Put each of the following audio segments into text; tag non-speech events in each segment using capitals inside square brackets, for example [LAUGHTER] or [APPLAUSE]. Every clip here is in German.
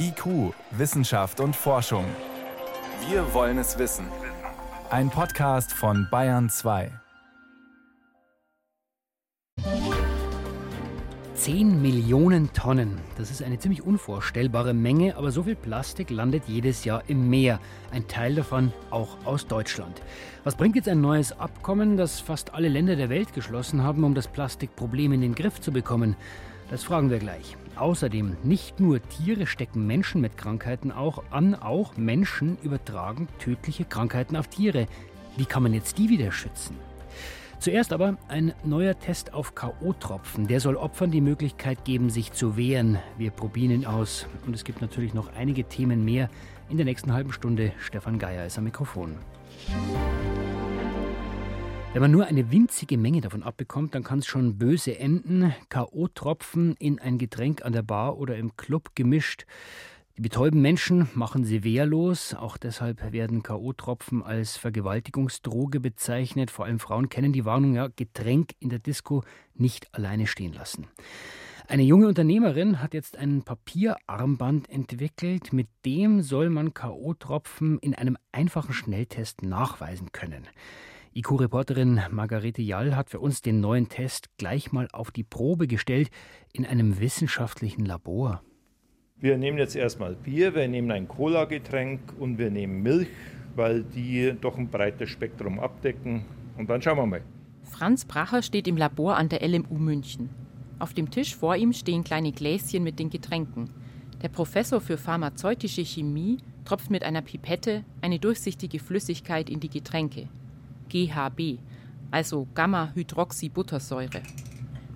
IQ, Wissenschaft und Forschung. Wir wollen es wissen. Ein Podcast von Bayern 2. 10 Millionen Tonnen. Das ist eine ziemlich unvorstellbare Menge, aber so viel Plastik landet jedes Jahr im Meer. Ein Teil davon auch aus Deutschland. Was bringt jetzt ein neues Abkommen, das fast alle Länder der Welt geschlossen haben, um das Plastikproblem in den Griff zu bekommen? Das fragen wir gleich. Außerdem, nicht nur Tiere stecken Menschen mit Krankheiten auch an, auch Menschen übertragen tödliche Krankheiten auf Tiere. Wie kann man jetzt die wieder schützen? Zuerst aber ein neuer Test auf K.O.-Tropfen. Der soll Opfern die Möglichkeit geben, sich zu wehren. Wir probieren ihn aus. Und es gibt natürlich noch einige Themen mehr. In der nächsten halben Stunde Stefan Geier ist am Mikrofon. Wenn man nur eine winzige Menge davon abbekommt, dann kann es schon böse enden. K.O.-Tropfen in ein Getränk an der Bar oder im Club gemischt. Die betäuben Menschen machen sie wehrlos. Auch deshalb werden K.O.-Tropfen als Vergewaltigungsdroge bezeichnet. Vor allem Frauen kennen die Warnung, ja, Getränk in der Disco nicht alleine stehen lassen. Eine junge Unternehmerin hat jetzt ein Papierarmband entwickelt, mit dem soll man K.O.-Tropfen in einem einfachen Schnelltest nachweisen können. IQ-Reporterin Margarete Jall hat für uns den neuen Test gleich mal auf die Probe gestellt in einem wissenschaftlichen Labor. Wir nehmen jetzt erstmal Bier, wir nehmen ein Cola-Getränk und wir nehmen Milch, weil die doch ein breites Spektrum abdecken. Und dann schauen wir mal. Franz Bracher steht im Labor an der LMU München. Auf dem Tisch vor ihm stehen kleine Gläschen mit den Getränken. Der Professor für pharmazeutische Chemie tropft mit einer Pipette eine durchsichtige Flüssigkeit in die Getränke. GHB, also Gamma-Hydroxybuttersäure.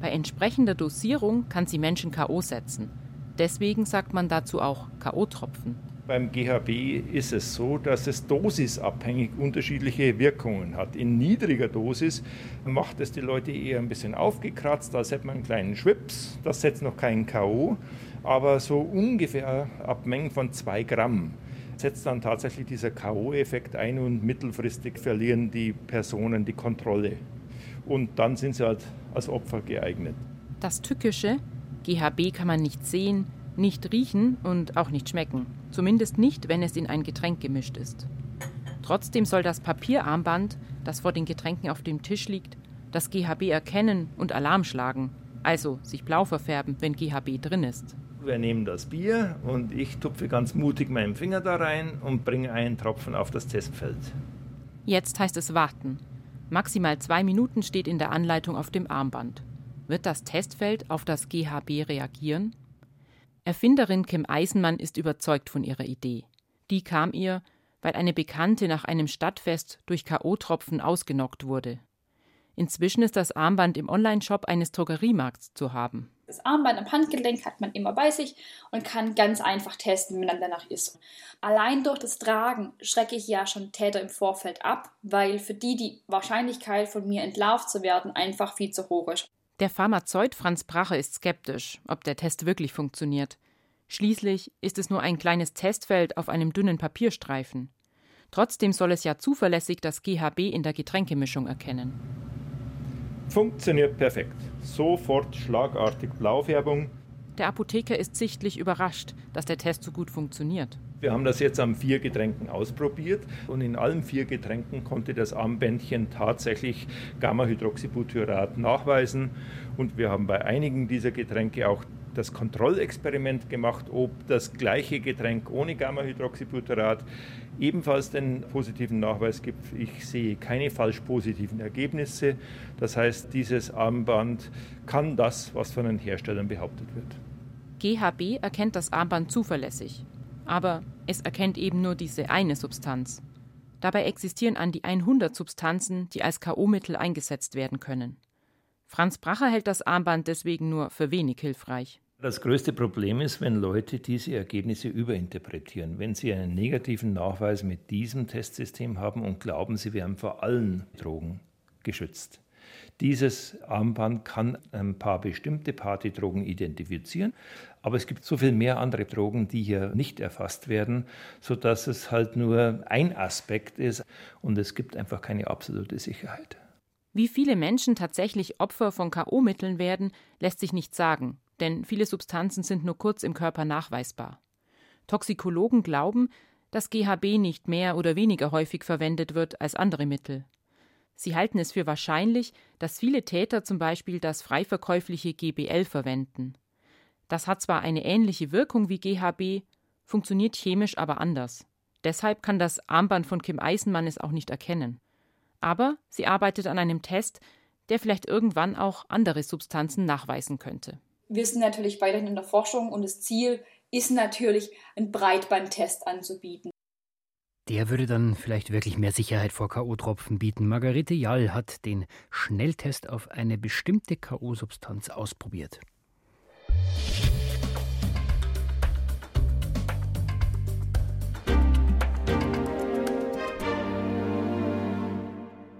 Bei entsprechender Dosierung kann sie Menschen K.O. setzen. Deswegen sagt man dazu auch K.O.-Tropfen. Beim GHB ist es so, dass es dosisabhängig unterschiedliche Wirkungen hat. In niedriger Dosis macht es die Leute eher ein bisschen aufgekratzt, als hätte man einen kleinen Schwips. Das setzt noch keinen K.O., aber so ungefähr ab Mengen von 2 Gramm setzt dann tatsächlich dieser K.O.-Effekt ein und mittelfristig verlieren die Personen die Kontrolle. Und dann sind sie halt als Opfer geeignet. Das Tückische, GHB kann man nicht sehen, nicht riechen und auch nicht schmecken. Zumindest nicht, wenn es in ein Getränk gemischt ist. Trotzdem soll das Papierarmband, das vor den Getränken auf dem Tisch liegt, das GHB erkennen und Alarm schlagen, also sich blau verfärben, wenn GHB drin ist. Wir nehmen das Bier und ich tupfe ganz mutig meinen Finger da rein und bringe einen Tropfen auf das Testfeld. Jetzt heißt es warten. Maximal zwei Minuten steht in der Anleitung auf dem Armband. Wird das Testfeld auf das GHB reagieren? Erfinderin Kim Eisenmann ist überzeugt von ihrer Idee. Die kam ihr, weil eine Bekannte nach einem Stadtfest durch K.O.-Tropfen ausgenockt wurde. Inzwischen ist das Armband im Onlineshop eines Drogeriemarkts zu haben. Das Armband am Handgelenk hat man immer bei sich und kann ganz einfach testen, wenn man danach ist. Allein durch das Tragen schrecke ich ja schon Täter im Vorfeld ab, weil für die die Wahrscheinlichkeit von mir entlarvt zu werden einfach viel zu hoch ist. Der Pharmazeut Franz Brache ist skeptisch, ob der Test wirklich funktioniert. Schließlich ist es nur ein kleines Testfeld auf einem dünnen Papierstreifen. Trotzdem soll es ja zuverlässig das GHB in der Getränkemischung erkennen. Funktioniert perfekt. Sofort schlagartig Blaufärbung. Der Apotheker ist sichtlich überrascht, dass der Test so gut funktioniert. Wir haben das jetzt an vier Getränken ausprobiert und in allen vier Getränken konnte das Armbändchen tatsächlich Gamma-Hydroxybutyrat nachweisen. Und wir haben bei einigen dieser Getränke auch das Kontrollexperiment gemacht, ob das gleiche Getränk ohne Gamma-Hydroxybutyrat ebenfalls den positiven Nachweis gibt. Ich sehe keine falsch positiven Ergebnisse. Das heißt, dieses Armband kann das, was von den Herstellern behauptet wird. GHB erkennt das Armband zuverlässig, aber es erkennt eben nur diese eine Substanz. Dabei existieren an die 100 Substanzen, die als KO-Mittel eingesetzt werden können. Franz Bracher hält das Armband deswegen nur für wenig hilfreich. Das größte Problem ist, wenn Leute diese Ergebnisse überinterpretieren. Wenn sie einen negativen Nachweis mit diesem Testsystem haben und glauben, sie wären vor allen Drogen geschützt. Dieses Armband kann ein paar bestimmte Partydrogen identifizieren, aber es gibt so viel mehr andere Drogen, die hier nicht erfasst werden, sodass es halt nur ein Aspekt ist und es gibt einfach keine absolute Sicherheit. Wie viele Menschen tatsächlich Opfer von KO-Mitteln werden, lässt sich nicht sagen denn viele Substanzen sind nur kurz im Körper nachweisbar. Toxikologen glauben, dass GHB nicht mehr oder weniger häufig verwendet wird als andere Mittel. Sie halten es für wahrscheinlich, dass viele Täter zum Beispiel das frei verkäufliche GBL verwenden. Das hat zwar eine ähnliche Wirkung wie GHB, funktioniert chemisch aber anders. Deshalb kann das Armband von Kim Eisenmann es auch nicht erkennen. Aber sie arbeitet an einem Test, der vielleicht irgendwann auch andere Substanzen nachweisen könnte. Wir sind natürlich weiterhin in der Forschung und das Ziel ist natürlich, einen Breitbandtest anzubieten. Der würde dann vielleicht wirklich mehr Sicherheit vor K.O.-Tropfen bieten. Margarete Jall hat den Schnelltest auf eine bestimmte K.O.-Substanz ausprobiert.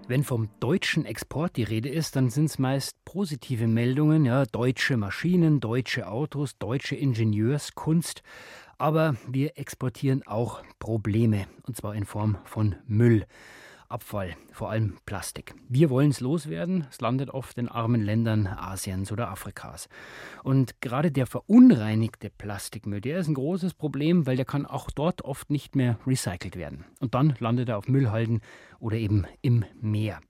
Wenn vom deutschen Export die Rede ist, dann sind es meist positive Meldungen, ja, deutsche Maschinen, deutsche Autos, deutsche Ingenieurskunst. Aber wir exportieren auch Probleme, und zwar in Form von Müll. Abfall, vor allem Plastik. Wir wollen es loswerden. Es landet oft in armen Ländern Asiens oder Afrikas. Und gerade der verunreinigte Plastikmüll, der ist ein großes Problem, weil der kann auch dort oft nicht mehr recycelt werden. Und dann landet er auf Müllhalden oder eben im Meer.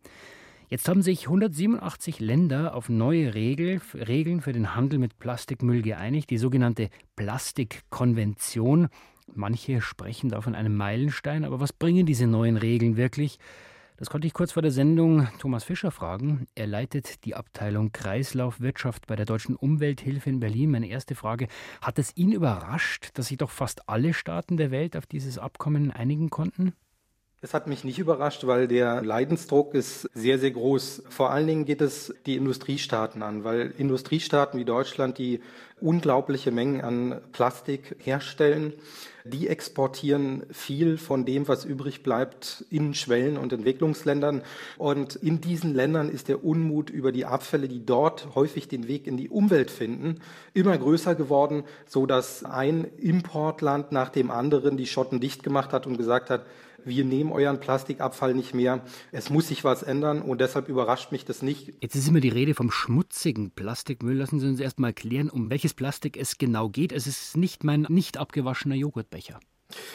Jetzt haben sich 187 Länder auf neue Regel, Regeln für den Handel mit Plastikmüll geeinigt, die sogenannte Plastikkonvention. Manche sprechen da von einem Meilenstein, aber was bringen diese neuen Regeln wirklich? Das konnte ich kurz vor der Sendung Thomas Fischer fragen. Er leitet die Abteilung Kreislaufwirtschaft bei der Deutschen Umwelthilfe in Berlin. Meine erste Frage, hat es ihn überrascht, dass sich doch fast alle Staaten der Welt auf dieses Abkommen einigen konnten? Es hat mich nicht überrascht, weil der Leidensdruck ist sehr, sehr groß. Vor allen Dingen geht es die Industriestaaten an, weil Industriestaaten wie Deutschland, die unglaubliche Mengen an Plastik herstellen, die exportieren viel von dem, was übrig bleibt, in Schwellen- und Entwicklungsländern. Und in diesen Ländern ist der Unmut über die Abfälle, die dort häufig den Weg in die Umwelt finden, immer größer geworden, so dass ein Importland nach dem anderen die Schotten dicht gemacht hat und gesagt hat, wir nehmen euren Plastikabfall nicht mehr. Es muss sich was ändern und deshalb überrascht mich das nicht. Jetzt ist immer die Rede vom schmutzigen Plastikmüll. Lassen Sie uns erst mal klären, um welches Plastik es genau geht. Es ist nicht mein nicht abgewaschener Joghurtbecher.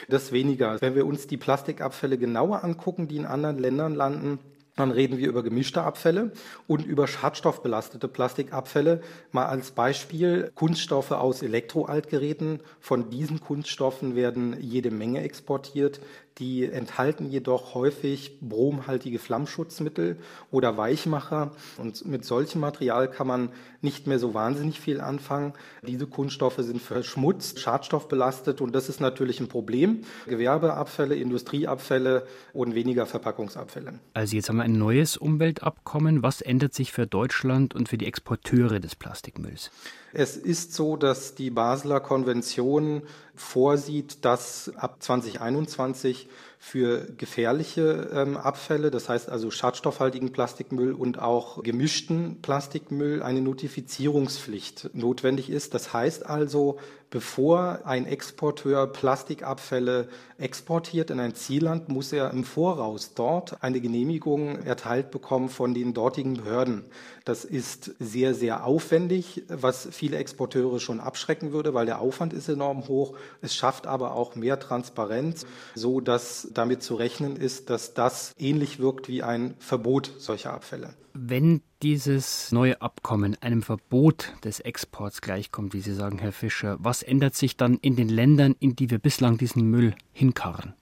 Das weniger. Wenn wir uns die Plastikabfälle genauer angucken, die in anderen Ländern landen, dann reden wir über gemischte Abfälle und über schadstoffbelastete Plastikabfälle. Mal als Beispiel Kunststoffe aus Elektroaltgeräten. Von diesen Kunststoffen werden jede Menge exportiert. Die enthalten jedoch häufig bromhaltige Flammschutzmittel oder Weichmacher. Und mit solchem Material kann man nicht mehr so wahnsinnig viel anfangen. Diese Kunststoffe sind verschmutzt, schadstoffbelastet und das ist natürlich ein Problem. Gewerbeabfälle, Industrieabfälle und weniger Verpackungsabfälle. Also jetzt haben wir ein neues Umweltabkommen. Was ändert sich für Deutschland und für die Exporteure des Plastikmülls? Es ist so, dass die Basler Konvention vorsieht, dass ab 2021 für gefährliche ähm, Abfälle, das heißt also schadstoffhaltigen Plastikmüll und auch gemischten Plastikmüll, eine Notifizierungspflicht notwendig ist. Das heißt also, bevor ein Exporteur Plastikabfälle exportiert in ein Zielland, muss er im Voraus dort eine Genehmigung erteilt bekommen von den dortigen Behörden. Das ist sehr, sehr aufwendig, was viele Exporteure schon abschrecken würde, weil der Aufwand ist enorm hoch. Es schafft aber auch mehr Transparenz, so dass damit zu rechnen ist, dass das ähnlich wirkt wie ein Verbot solcher Abfälle. Wenn dieses neue Abkommen einem Verbot des Exports gleichkommt, wie Sie sagen, Herr Fischer, was ändert sich dann in den Ländern, in die wir bislang diesen Müll hinkarren?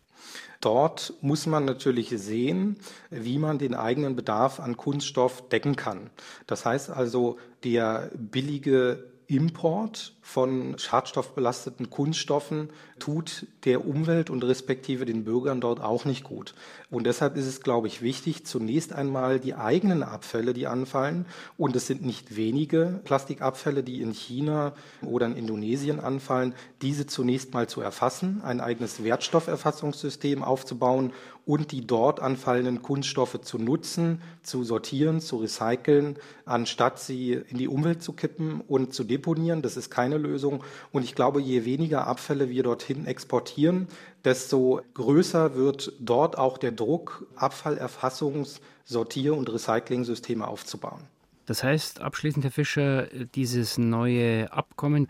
Dort muss man natürlich sehen, wie man den eigenen Bedarf an Kunststoff decken kann. Das heißt also, der billige Import von schadstoffbelasteten Kunststoffen tut der Umwelt und respektive den Bürgern dort auch nicht gut. Und deshalb ist es, glaube ich, wichtig, zunächst einmal die eigenen Abfälle, die anfallen, und es sind nicht wenige Plastikabfälle, die in China oder in Indonesien anfallen, diese zunächst mal zu erfassen, ein eigenes Wertstofferfassungssystem aufzubauen und die dort anfallenden Kunststoffe zu nutzen, zu sortieren, zu recyceln, anstatt sie in die Umwelt zu kippen und zu deponieren. Das ist keine Lösung. Und ich glaube, je weniger Abfälle wir dorthin exportieren, desto größer wird dort auch der Druck, Abfallerfassungs-, Sortier- und Recycling-Systeme aufzubauen. Das heißt, abschließend, Herr Fischer, dieses neue Abkommen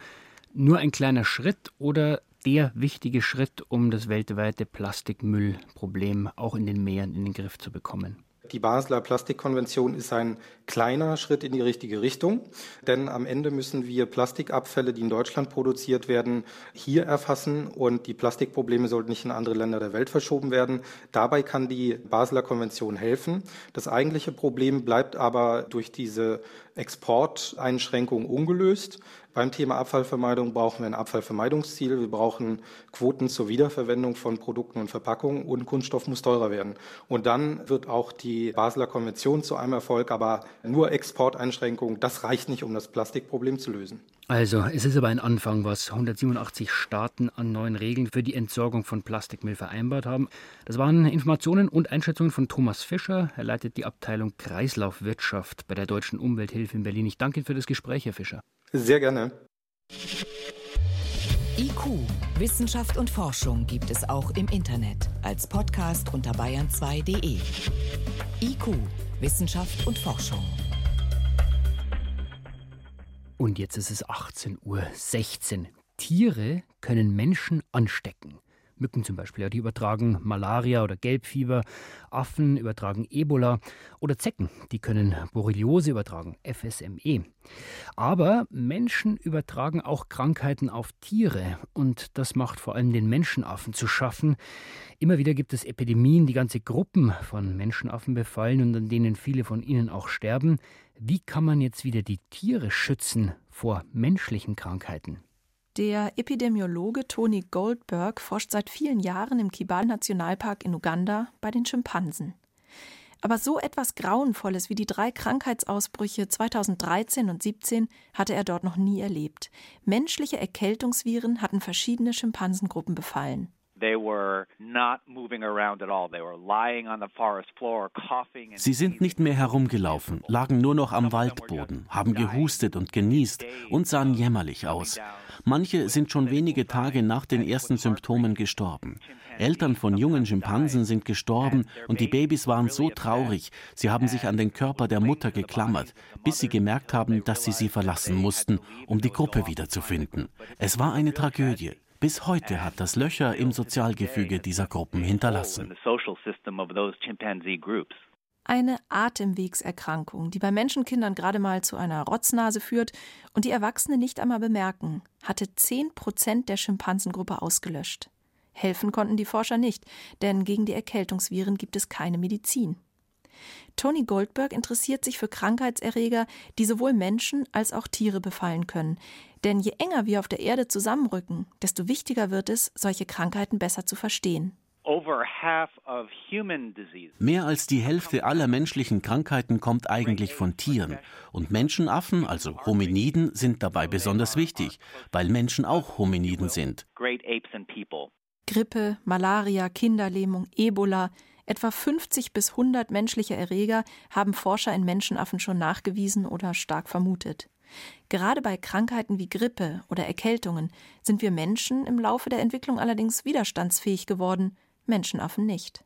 nur ein kleiner Schritt oder der wichtige Schritt, um das weltweite Plastikmüllproblem auch in den Meeren in den Griff zu bekommen? Die Basler Plastikkonvention ist ein kleiner Schritt in die richtige Richtung, denn am Ende müssen wir Plastikabfälle, die in Deutschland produziert werden, hier erfassen und die Plastikprobleme sollten nicht in andere Länder der Welt verschoben werden. Dabei kann die Basler Konvention helfen. Das eigentliche Problem bleibt aber durch diese Exporteinschränkung ungelöst. Beim Thema Abfallvermeidung brauchen wir ein Abfallvermeidungsziel. Wir brauchen Quoten zur Wiederverwendung von Produkten und Verpackungen und Kunststoff muss teurer werden. Und dann wird auch die Basler Konvention zu einem Erfolg, aber nur Exporteinschränkungen, das reicht nicht, um das Plastikproblem zu lösen. Also, es ist aber ein Anfang, was 187 Staaten an neuen Regeln für die Entsorgung von Plastikmüll vereinbart haben. Das waren Informationen und Einschätzungen von Thomas Fischer. Er leitet die Abteilung Kreislaufwirtschaft bei der Deutschen Umwelthilfe in Berlin. Ich danke Ihnen für das Gespräch, Herr Fischer. Sehr gerne. IQ, Wissenschaft und Forschung gibt es auch im Internet als Podcast unter bayern2.de. IQ, Wissenschaft und Forschung. Und jetzt ist es 18.16 Uhr. Tiere können Menschen anstecken. Mücken zum Beispiel, ja, die übertragen Malaria oder Gelbfieber, Affen übertragen Ebola oder Zecken, die können Borreliose übertragen, FSME. Aber Menschen übertragen auch Krankheiten auf Tiere und das macht vor allem den Menschenaffen zu schaffen. Immer wieder gibt es Epidemien, die ganze Gruppen von Menschenaffen befallen und an denen viele von ihnen auch sterben. Wie kann man jetzt wieder die Tiere schützen vor menschlichen Krankheiten? Der Epidemiologe Tony Goldberg forscht seit vielen Jahren im Kibale-Nationalpark in Uganda bei den Schimpansen. Aber so etwas Grauenvolles wie die drei Krankheitsausbrüche 2013 und 2017 hatte er dort noch nie erlebt. Menschliche Erkältungsviren hatten verschiedene Schimpansengruppen befallen. Sie sind nicht mehr herumgelaufen, lagen nur noch am Waldboden, haben gehustet und genießt und sahen jämmerlich aus. Manche sind schon wenige Tage nach den ersten Symptomen gestorben. Eltern von jungen Schimpansen sind gestorben und die Babys waren so traurig, sie haben sich an den Körper der Mutter geklammert, bis sie gemerkt haben, dass sie sie verlassen mussten, um die Gruppe wiederzufinden. Es war eine Tragödie. Bis heute hat das Löcher im Sozialgefüge dieser Gruppen hinterlassen. Eine Atemwegserkrankung, die bei Menschenkindern gerade mal zu einer Rotznase führt und die Erwachsene nicht einmal bemerken, hatte 10 Prozent der Schimpansengruppe ausgelöscht. Helfen konnten die Forscher nicht, denn gegen die Erkältungsviren gibt es keine Medizin. Tony Goldberg interessiert sich für Krankheitserreger, die sowohl Menschen als auch Tiere befallen können. Denn je enger wir auf der Erde zusammenrücken, desto wichtiger wird es, solche Krankheiten besser zu verstehen. Mehr als die Hälfte aller menschlichen Krankheiten kommt eigentlich von Tieren. Und Menschenaffen, also Hominiden, sind dabei besonders wichtig, weil Menschen auch Hominiden sind. Grippe, Malaria, Kinderlähmung, Ebola, Etwa 50 bis 100 menschliche Erreger haben Forscher in Menschenaffen schon nachgewiesen oder stark vermutet. Gerade bei Krankheiten wie Grippe oder Erkältungen sind wir Menschen im Laufe der Entwicklung allerdings widerstandsfähig geworden, Menschenaffen nicht.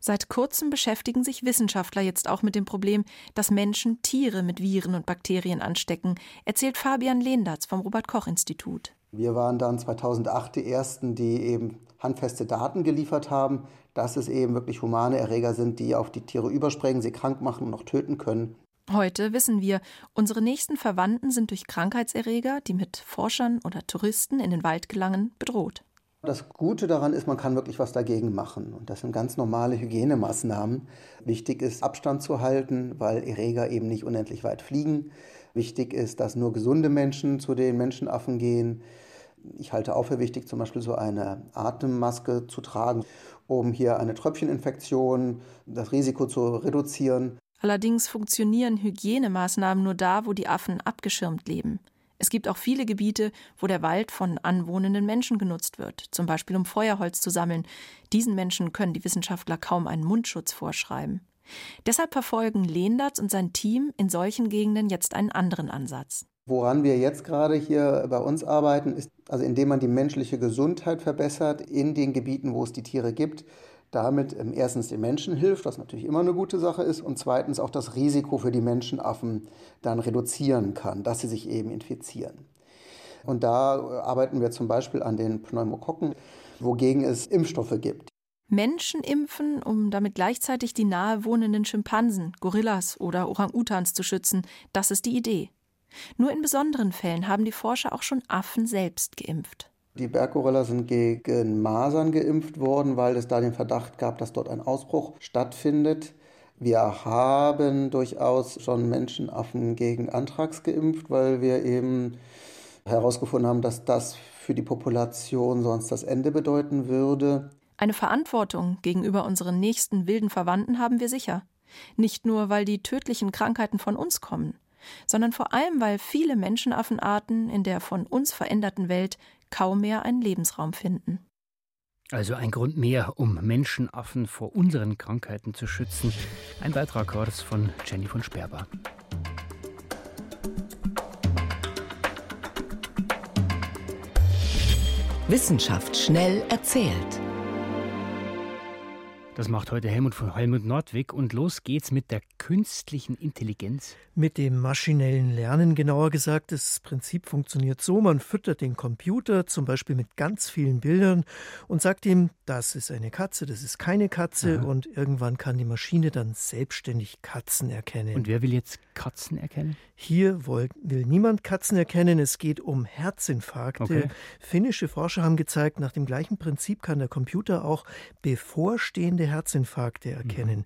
Seit kurzem beschäftigen sich Wissenschaftler jetzt auch mit dem Problem, dass Menschen Tiere mit Viren und Bakterien anstecken, erzählt Fabian Lehndatz vom Robert Koch Institut. Wir waren dann 2008 die ersten, die eben handfeste Daten geliefert haben, dass es eben wirklich humane Erreger sind, die auf die Tiere überspringen, sie krank machen und noch töten können. Heute wissen wir, unsere nächsten Verwandten sind durch Krankheitserreger, die mit Forschern oder Touristen in den Wald gelangen, bedroht. Das Gute daran ist, man kann wirklich was dagegen machen. Und das sind ganz normale Hygienemaßnahmen. Wichtig ist, Abstand zu halten, weil Erreger eben nicht unendlich weit fliegen. Wichtig ist, dass nur gesunde Menschen zu den Menschenaffen gehen. Ich halte auch für wichtig, zum Beispiel so eine Atemmaske zu tragen, um hier eine Tröpfcheninfektion, das Risiko zu reduzieren. Allerdings funktionieren Hygienemaßnahmen nur da, wo die Affen abgeschirmt leben. Es gibt auch viele Gebiete, wo der Wald von anwohnenden Menschen genutzt wird, zum Beispiel um Feuerholz zu sammeln. Diesen Menschen können die Wissenschaftler kaum einen Mundschutz vorschreiben. Deshalb verfolgen Lehndatz und sein Team in solchen Gegenden jetzt einen anderen Ansatz. Woran wir jetzt gerade hier bei uns arbeiten, ist also indem man die menschliche Gesundheit verbessert in den Gebieten, wo es die Tiere gibt. Damit ähm, erstens den Menschen hilft, was natürlich immer eine gute Sache ist, und zweitens auch das Risiko für die Menschenaffen dann reduzieren kann, dass sie sich eben infizieren. Und da arbeiten wir zum Beispiel an den Pneumokokken, wogegen es Impfstoffe gibt. Menschen impfen, um damit gleichzeitig die nahe wohnenden Schimpansen, Gorillas oder Orang-Utans zu schützen, das ist die Idee. Nur in besonderen Fällen haben die Forscher auch schon Affen selbst geimpft. Die Berggorilla sind gegen Masern geimpft worden, weil es da den Verdacht gab, dass dort ein Ausbruch stattfindet. Wir haben durchaus schon Menschenaffen gegen Anthrax geimpft, weil wir eben herausgefunden haben, dass das für die Population sonst das Ende bedeuten würde. Eine Verantwortung gegenüber unseren nächsten wilden Verwandten haben wir sicher. Nicht nur, weil die tödlichen Krankheiten von uns kommen, sondern vor allem, weil viele Menschenaffenarten in der von uns veränderten Welt kaum mehr einen Lebensraum finden. Also ein Grund mehr, um Menschenaffen vor unseren Krankheiten zu schützen. Ein Beitrag war das von Jenny von Sperber. Wissenschaft schnell erzählt. Das macht heute Helmut von Helmut Nordwig und los geht's mit der künstlichen Intelligenz. Mit dem maschinellen Lernen genauer gesagt. Das Prinzip funktioniert so, man füttert den Computer zum Beispiel mit ganz vielen Bildern und sagt ihm, das ist eine Katze, das ist keine Katze Aha. und irgendwann kann die Maschine dann selbstständig Katzen erkennen. Und wer will jetzt Katzen erkennen? Hier will, will niemand Katzen erkennen, es geht um Herzinfarkte. Okay. Finnische Forscher haben gezeigt, nach dem gleichen Prinzip kann der Computer auch bevorstehende Herzinfarkte erkennen. Mhm.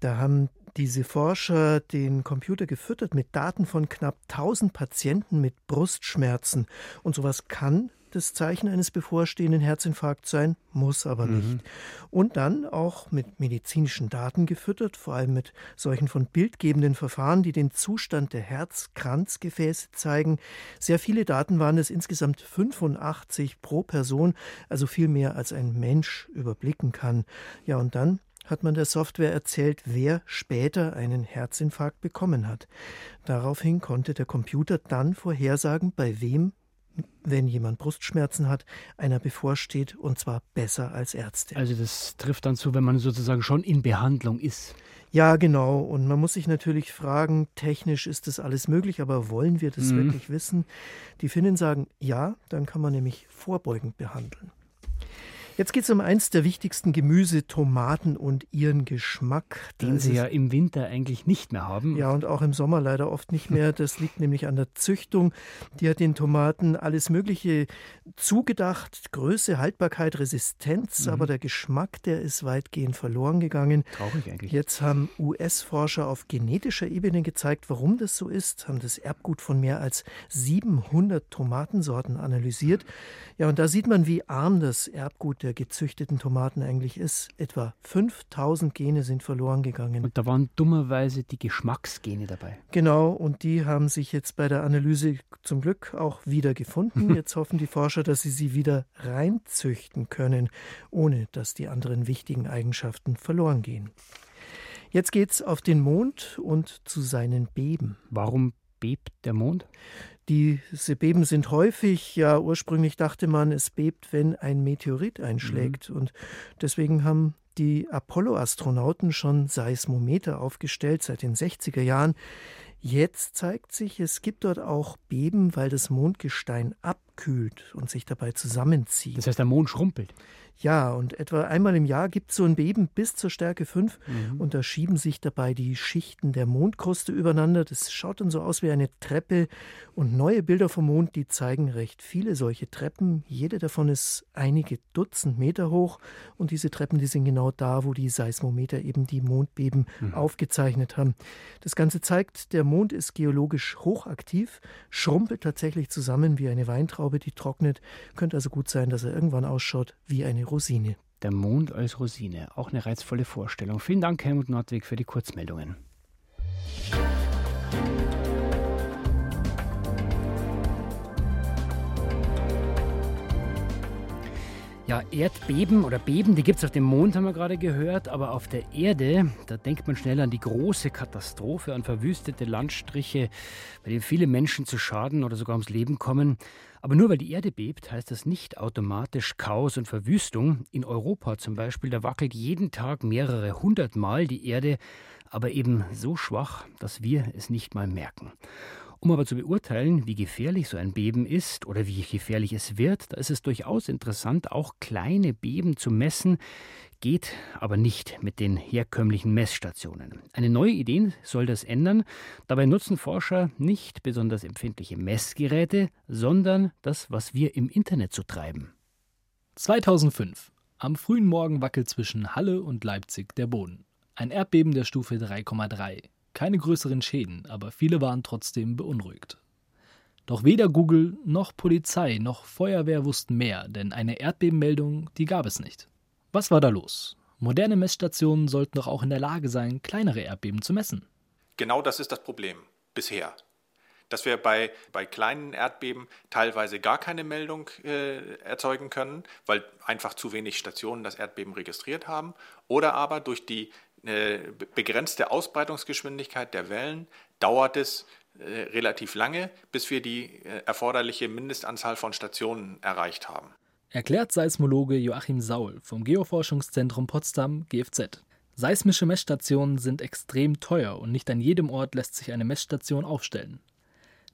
Da haben diese Forscher den Computer gefüttert mit Daten von knapp 1000 Patienten mit Brustschmerzen. Und sowas kann das Zeichen eines bevorstehenden Herzinfarkts sein, muss aber nicht. Mhm. Und dann auch mit medizinischen Daten gefüttert, vor allem mit solchen von bildgebenden Verfahren, die den Zustand der Herzkranzgefäße zeigen. Sehr viele Daten waren es, insgesamt 85 pro Person, also viel mehr als ein Mensch überblicken kann. Ja, und dann hat man der Software erzählt, wer später einen Herzinfarkt bekommen hat. Daraufhin konnte der Computer dann vorhersagen, bei wem wenn jemand Brustschmerzen hat, einer bevorsteht und zwar besser als Ärzte. Also das trifft dann zu, wenn man sozusagen schon in Behandlung ist. Ja, genau. Und man muss sich natürlich fragen, technisch ist das alles möglich, aber wollen wir das mhm. wirklich wissen? Die Finnen sagen, ja, dann kann man nämlich vorbeugend behandeln. Jetzt geht es um eins der wichtigsten Gemüse, Tomaten und ihren Geschmack. Den Sie ja im Winter eigentlich nicht mehr haben. Ja, und auch im Sommer leider oft nicht mehr. Das liegt nämlich an der Züchtung. Die hat den Tomaten alles Mögliche zugedacht. Größe, Haltbarkeit, Resistenz. Mhm. Aber der Geschmack, der ist weitgehend verloren gegangen. Traurig eigentlich. Jetzt haben US-Forscher auf genetischer Ebene gezeigt, warum das so ist. Haben das Erbgut von mehr als 700 Tomatensorten analysiert. Ja, und da sieht man, wie arm das Erbgut der gezüchteten Tomaten eigentlich ist. Etwa 5000 Gene sind verloren gegangen. Und da waren dummerweise die Geschmacksgene dabei. Genau, und die haben sich jetzt bei der Analyse zum Glück auch wieder gefunden. [LAUGHS] Jetzt hoffen die Forscher, dass sie sie wieder reinzüchten können, ohne dass die anderen wichtigen Eigenschaften verloren gehen. Jetzt geht's auf den Mond und zu seinen Beben. Warum bebt der Mond? Diese Beben sind häufig, ja, ursprünglich dachte man, es bebt, wenn ein Meteorit einschlägt. Mhm. Und deswegen haben die Apollo-Astronauten schon Seismometer aufgestellt seit den 60er Jahren. Jetzt zeigt sich, es gibt dort auch Beben, weil das Mondgestein abkühlt und sich dabei zusammenzieht. Das heißt, der Mond schrumpelt. Ja, und etwa einmal im Jahr gibt es so ein Beben bis zur Stärke 5 mhm. und da schieben sich dabei die Schichten der Mondkruste übereinander. Das schaut dann so aus wie eine Treppe und neue Bilder vom Mond, die zeigen recht viele solche Treppen. Jede davon ist einige Dutzend Meter hoch und diese Treppen, die sind genau da, wo die Seismometer eben die Mondbeben mhm. aufgezeichnet haben. Das Ganze zeigt, der Mond ist geologisch hochaktiv, schrumpelt tatsächlich zusammen wie eine Weintraube, die trocknet. Könnte also gut sein, dass er irgendwann ausschaut wie eine Rosine. Der Mond als Rosine, auch eine reizvolle Vorstellung. Vielen Dank, Helmut Nordwig, für die Kurzmeldungen. Ja, Erdbeben oder Beben, die gibt es auf dem Mond, haben wir gerade gehört, aber auf der Erde, da denkt man schnell an die große Katastrophe, an verwüstete Landstriche, bei denen viele Menschen zu Schaden oder sogar ums Leben kommen. Aber nur weil die Erde bebt, heißt das nicht automatisch Chaos und Verwüstung. In Europa zum Beispiel, da wackelt jeden Tag mehrere hundert Mal die Erde, aber eben so schwach, dass wir es nicht mal merken. Um aber zu beurteilen, wie gefährlich so ein Beben ist oder wie gefährlich es wird, da ist es durchaus interessant, auch kleine Beben zu messen, geht aber nicht mit den herkömmlichen Messstationen. Eine neue Idee soll das ändern. Dabei nutzen Forscher nicht besonders empfindliche Messgeräte, sondern das, was wir im Internet so treiben. 2005. Am frühen Morgen wackelt zwischen Halle und Leipzig der Boden. Ein Erdbeben der Stufe 3,3. Keine größeren Schäden, aber viele waren trotzdem beunruhigt. Doch weder Google noch Polizei noch Feuerwehr wussten mehr, denn eine Erdbebenmeldung, die gab es nicht. Was war da los? Moderne Messstationen sollten doch auch in der Lage sein, kleinere Erdbeben zu messen. Genau das ist das Problem bisher. Dass wir bei, bei kleinen Erdbeben teilweise gar keine Meldung äh, erzeugen können, weil einfach zu wenig Stationen das Erdbeben registriert haben, oder aber durch die eine begrenzte Ausbreitungsgeschwindigkeit der Wellen dauert es äh, relativ lange, bis wir die äh, erforderliche Mindestanzahl von Stationen erreicht haben. Erklärt Seismologe Joachim Saul vom Geoforschungszentrum Potsdam GFZ. Seismische Messstationen sind extrem teuer und nicht an jedem Ort lässt sich eine Messstation aufstellen.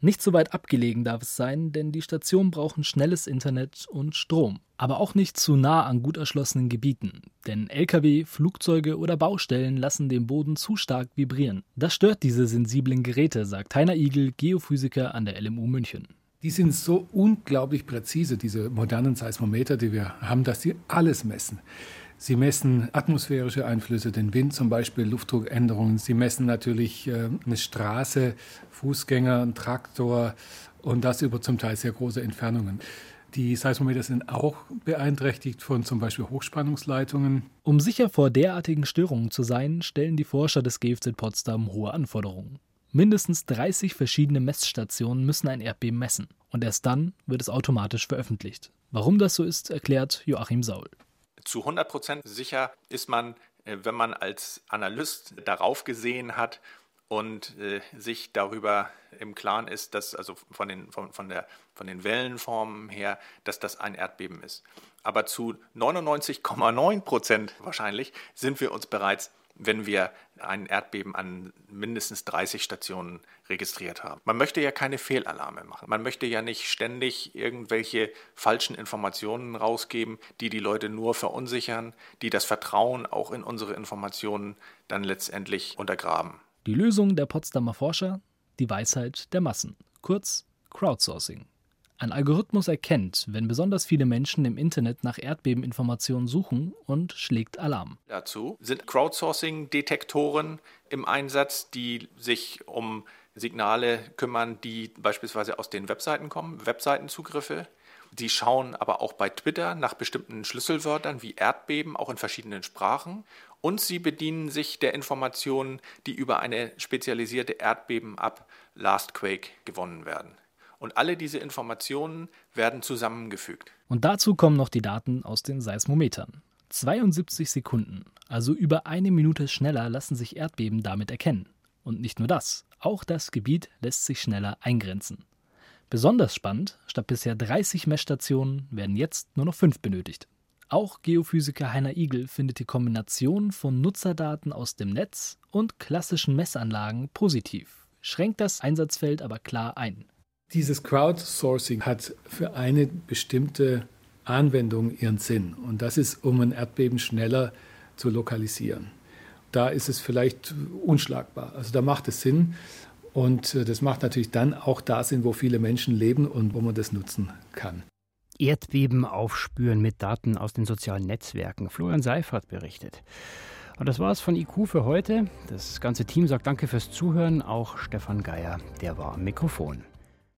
Nicht so weit abgelegen darf es sein, denn die Stationen brauchen schnelles Internet und Strom. Aber auch nicht zu nah an gut erschlossenen Gebieten, denn Lkw, Flugzeuge oder Baustellen lassen den Boden zu stark vibrieren. Das stört diese sensiblen Geräte, sagt Heiner Igel, Geophysiker an der LMU München. Die sind so unglaublich präzise, diese modernen Seismometer, die wir haben, dass sie alles messen. Sie messen atmosphärische Einflüsse, den Wind zum Beispiel, Luftdruckänderungen. Sie messen natürlich äh, eine Straße, Fußgänger, einen Traktor und das über zum Teil sehr große Entfernungen. Die Seismometer sind auch beeinträchtigt von zum Beispiel Hochspannungsleitungen. Um sicher vor derartigen Störungen zu sein, stellen die Forscher des GFZ Potsdam hohe Anforderungen. Mindestens 30 verschiedene Messstationen müssen ein Erdbeben messen und erst dann wird es automatisch veröffentlicht. Warum das so ist, erklärt Joachim Saul. Zu 100 Prozent sicher ist man, äh, wenn man als Analyst darauf gesehen hat und äh, sich darüber im Klaren ist, dass also von den, von, von, der, von den Wellenformen her, dass das ein Erdbeben ist. Aber zu 99,9 Prozent wahrscheinlich sind wir uns bereits wenn wir ein Erdbeben an mindestens 30 Stationen registriert haben. Man möchte ja keine Fehlalarme machen. Man möchte ja nicht ständig irgendwelche falschen Informationen rausgeben, die die Leute nur verunsichern, die das Vertrauen auch in unsere Informationen dann letztendlich untergraben. Die Lösung der Potsdamer Forscher? Die Weisheit der Massen, kurz Crowdsourcing. Ein Algorithmus erkennt, wenn besonders viele Menschen im Internet nach Erdbebeninformationen suchen und schlägt Alarm. Dazu sind Crowdsourcing-Detektoren im Einsatz, die sich um Signale kümmern, die beispielsweise aus den Webseiten kommen, Webseitenzugriffe. Die schauen aber auch bei Twitter nach bestimmten Schlüsselwörtern wie Erdbeben, auch in verschiedenen Sprachen. Und sie bedienen sich der Informationen, die über eine spezialisierte Erdbeben-App Lastquake gewonnen werden. Und alle diese Informationen werden zusammengefügt. Und dazu kommen noch die Daten aus den Seismometern. 72 Sekunden, also über eine Minute schneller, lassen sich Erdbeben damit erkennen. Und nicht nur das, auch das Gebiet lässt sich schneller eingrenzen. Besonders spannend, statt bisher 30 Messstationen werden jetzt nur noch fünf benötigt. Auch Geophysiker Heiner Igel findet die Kombination von Nutzerdaten aus dem Netz und klassischen Messanlagen positiv, schränkt das Einsatzfeld aber klar ein. Dieses Crowdsourcing hat für eine bestimmte Anwendung ihren Sinn. Und das ist, um ein Erdbeben schneller zu lokalisieren. Da ist es vielleicht unschlagbar. Also da macht es Sinn. Und äh, das macht natürlich dann auch da Sinn, wo viele Menschen leben und wo man das nutzen kann. Erdbeben aufspüren mit Daten aus den sozialen Netzwerken. Florian Seifert berichtet. Und das war es von IQ für heute. Das ganze Team sagt Danke fürs Zuhören. Auch Stefan Geier, der war am Mikrofon.